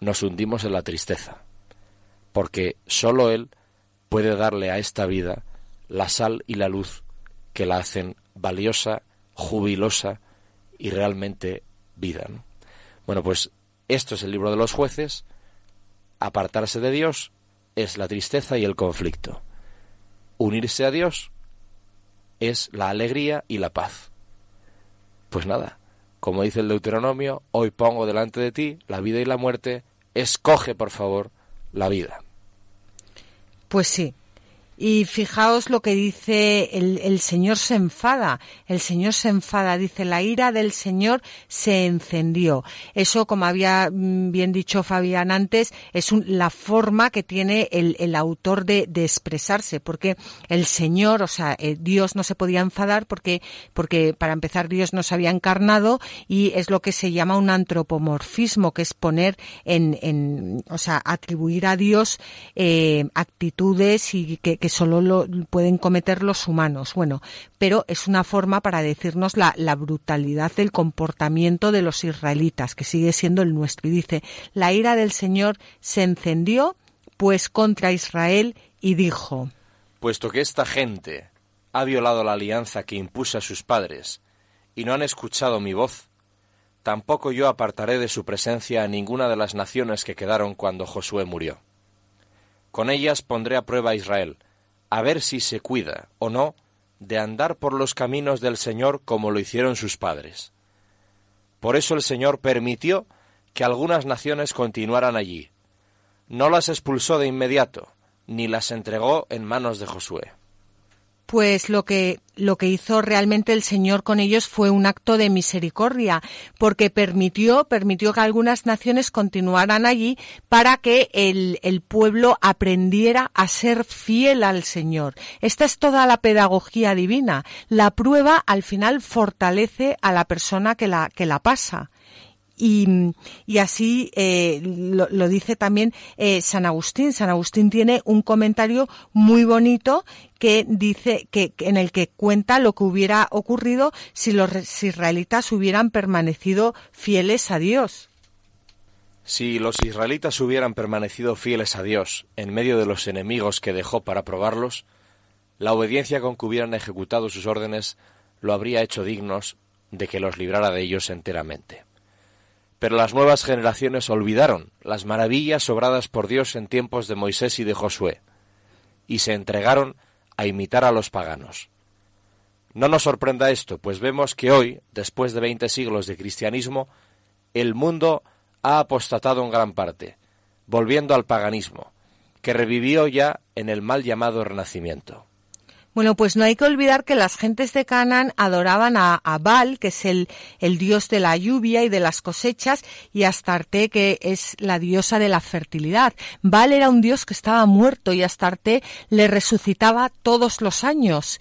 nos hundimos en la tristeza, porque sólo Él puede darle a esta vida la sal y la luz que la hacen valiosa, jubilosa y realmente vida. Bueno, pues esto es el libro de los jueces. Apartarse de Dios es la tristeza y el conflicto. Unirse a Dios es la alegría y la paz. Pues nada, como dice el Deuteronomio, hoy pongo delante de ti la vida y la muerte, escoge por favor la vida. Pues sí, y fijaos lo que dice el, el, Señor se enfada, el Señor se enfada, dice la ira del Señor se encendió. Eso, como había mm, bien dicho Fabián antes, es la forma que tiene el, el autor de, de, expresarse, porque el Señor, o sea, eh, Dios no se podía enfadar porque, porque para empezar Dios no se había encarnado y es lo que se llama un antropomorfismo, que es poner en, en o sea, atribuir a Dios eh, actitudes y que que solo lo pueden cometer los humanos. Bueno, pero es una forma para decirnos la, brutalidad del comportamiento de los israelitas, que sigue siendo el nuestro. Y dice, la ira del Señor se encendió pues contra Israel y dijo, Puesto que esta gente ha violado la alianza que impuse a sus padres y no han escuchado mi voz, tampoco yo apartaré de su presencia a ninguna de las naciones que quedaron cuando Josué murió. Con ellas pondré a prueba a Israel, a ver si se cuida o no de andar por los caminos del Señor como lo hicieron sus padres. Por eso el Señor permitió que algunas naciones continuaran allí. No las expulsó de inmediato, ni las entregó en manos de Josué. Pues lo que lo que hizo realmente el Señor con ellos fue un acto de misericordia, porque permitió, permitió que algunas naciones continuaran allí para que el, el, pueblo aprendiera a ser fiel al Señor. Esta es toda la pedagogía divina. La prueba al final fortalece a la persona que la, que la pasa. Y, así eh, lo, lo, dice también eh, San Agustín. San Agustín tiene un comentario muy bonito que dice que en el que cuenta lo que hubiera ocurrido si los israelitas hubieran permanecido fieles a Dios. Si los israelitas hubieran permanecido fieles a Dios en medio de los enemigos que dejó para probarlos, la obediencia con que hubieran ejecutado sus órdenes lo habría hecho dignos de que los librara de ellos enteramente. Pero las nuevas generaciones olvidaron las maravillas obradas por Dios en tiempos de Moisés y de Josué, y se entregaron a imitar a los paganos. No nos sorprenda esto, pues vemos que hoy, después de veinte siglos de cristianismo, el mundo ha apostatado en gran parte, volviendo al paganismo, que revivió ya en el mal llamado Renacimiento. Bueno, pues no hay que olvidar que las gentes de Canaán adoraban a, a Baal, que es el, dios de la lluvia y de las cosechas, y a Astarte, que es la diosa de la fertilidad. Baal era un dios que estaba muerto y Astarte le resucitaba todos los años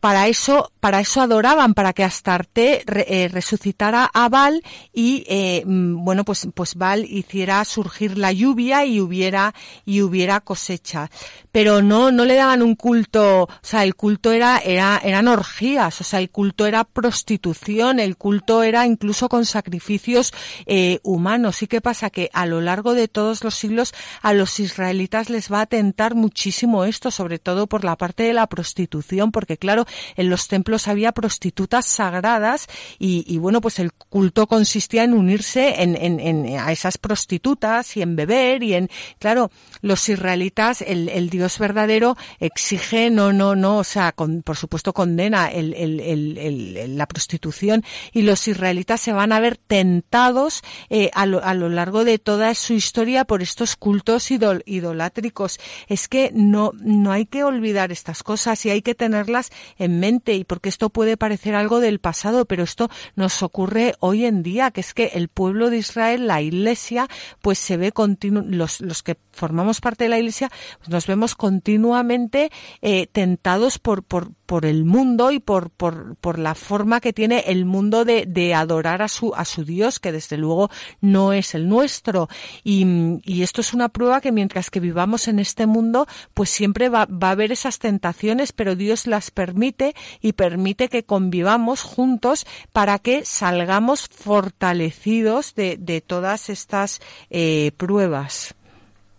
para eso, para eso adoraban, para que Astarte eh, resucitara a Baal y eh, mm, bueno, pues, pues Baal hiciera surgir la lluvia y hubiera y hubiera cosecha. Pero no, no le daban un culto, o sea, el culto era, era, eran orgías, o sea, el culto era prostitución, el culto era incluso con sacrificios eh, humanos. ¿Y qué pasa? Que a lo largo de todos los siglos a los israelitas les va a tentar muchísimo esto, sobre todo por la parte de la prostitución, porque claro, en los templos había prostitutas sagradas y, y bueno, pues el culto consistía en unirse en, en, en, a esas prostitutas y en beber y en, claro, los israelitas, el, el Dios verdadero exige, no, no, no, o sea, con, por supuesto condena el, la prostitución y los israelitas se van a ver tentados eh, a, lo, a, lo, largo de toda su historia por estos cultos idol, idolátricos. Es que no, no hay que olvidar estas cosas y hay que tenerlas en mente y porque esto puede parecer algo del pasado, pero esto nos ocurre hoy en día, que es que el pueblo de Israel, la iglesia, pues se ve continuo, los, los que formamos parte de la iglesia, pues nos vemos continuamente eh, tentados por, por, por el mundo y por, por, por la forma que tiene el mundo de, de, adorar a su, a su Dios, que desde luego no es el nuestro. Y, y, esto es una prueba que mientras que vivamos en este mundo, pues siempre va, va a haber esas tentaciones, pero Dios las permite y permite que convivamos juntos para que salgamos fortalecidos de, de todas estas eh, pruebas.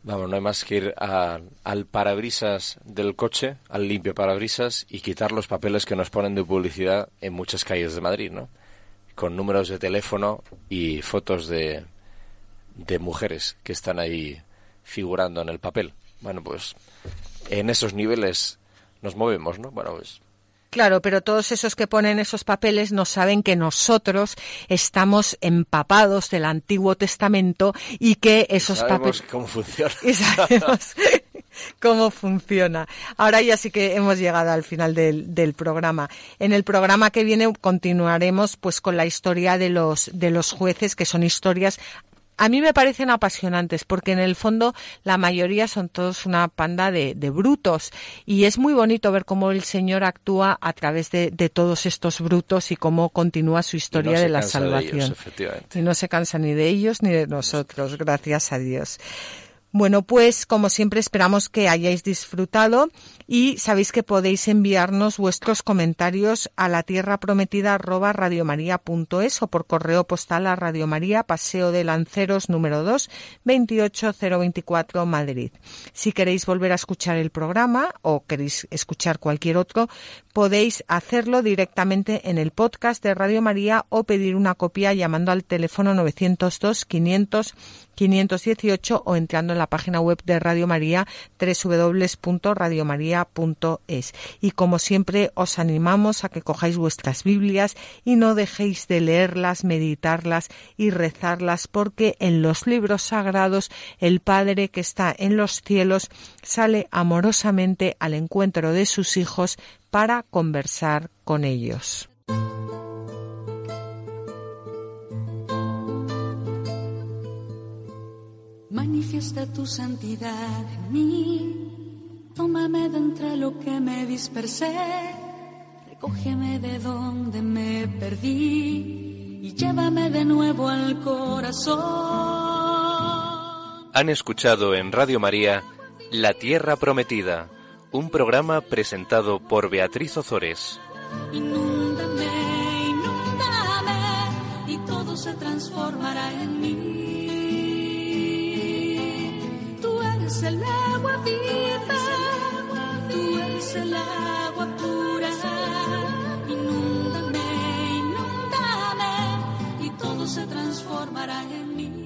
Vamos, no hay más que ir al parabrisas del coche, al limpio parabrisas y quitar los papeles que nos ponen de publicidad en muchas calles de Madrid, ¿no? Con números de teléfono y fotos de, de mujeres que están ahí figurando en el papel. Bueno, pues en esos niveles nos movemos, ¿no? Bueno, pues Claro, pero todos esos que ponen esos papeles no saben que nosotros estamos empapados del Antiguo Testamento y que esos papeles. cómo funciona. Y sabemos cómo funciona. Ahora ya sí que hemos llegado al final del, del, programa. En el programa que viene continuaremos pues con la historia de los de los jueces, que son historias a mí me parecen apasionantes porque en el fondo la mayoría son todos una panda de, de brutos y es muy bonito ver cómo el Señor actúa a través de, de todos estos brutos y cómo continúa su historia no de la salvación. De ellos, y no se cansa ni de ellos ni de nosotros, gracias a Dios. Bueno, pues como siempre esperamos que hayáis disfrutado y sabéis que podéis enviarnos vuestros comentarios a la tierra prometida arroba radiomaria.es o por correo postal a Radio María, Paseo de Lanceros número 2, 28024 Madrid. Si queréis volver a escuchar el programa o queréis escuchar cualquier otro, podéis hacerlo directamente en el podcast de Radio María o pedir una copia llamando al teléfono 902 500 518 o entrando en la página web de Radio María www.radiomaria.es. Y como siempre os animamos a que cojáis vuestras Biblias y no dejéis de leerlas, meditarlas y rezarlas porque en los libros sagrados el Padre que está en los cielos sale amorosamente al encuentro de sus hijos para conversar con ellos. Manifiesta tu santidad en mí, tómame de entre lo que me dispersé, recógeme de donde me perdí y llévame de nuevo al corazón. Han escuchado en Radio María La Tierra Prometida, un programa presentado por Beatriz Ozores. Inúndame, inúndame y todo se transformará en mí. eres el agua viva, tú eres el agua pura. Inúndame, inúndame y todo se transformará en mí.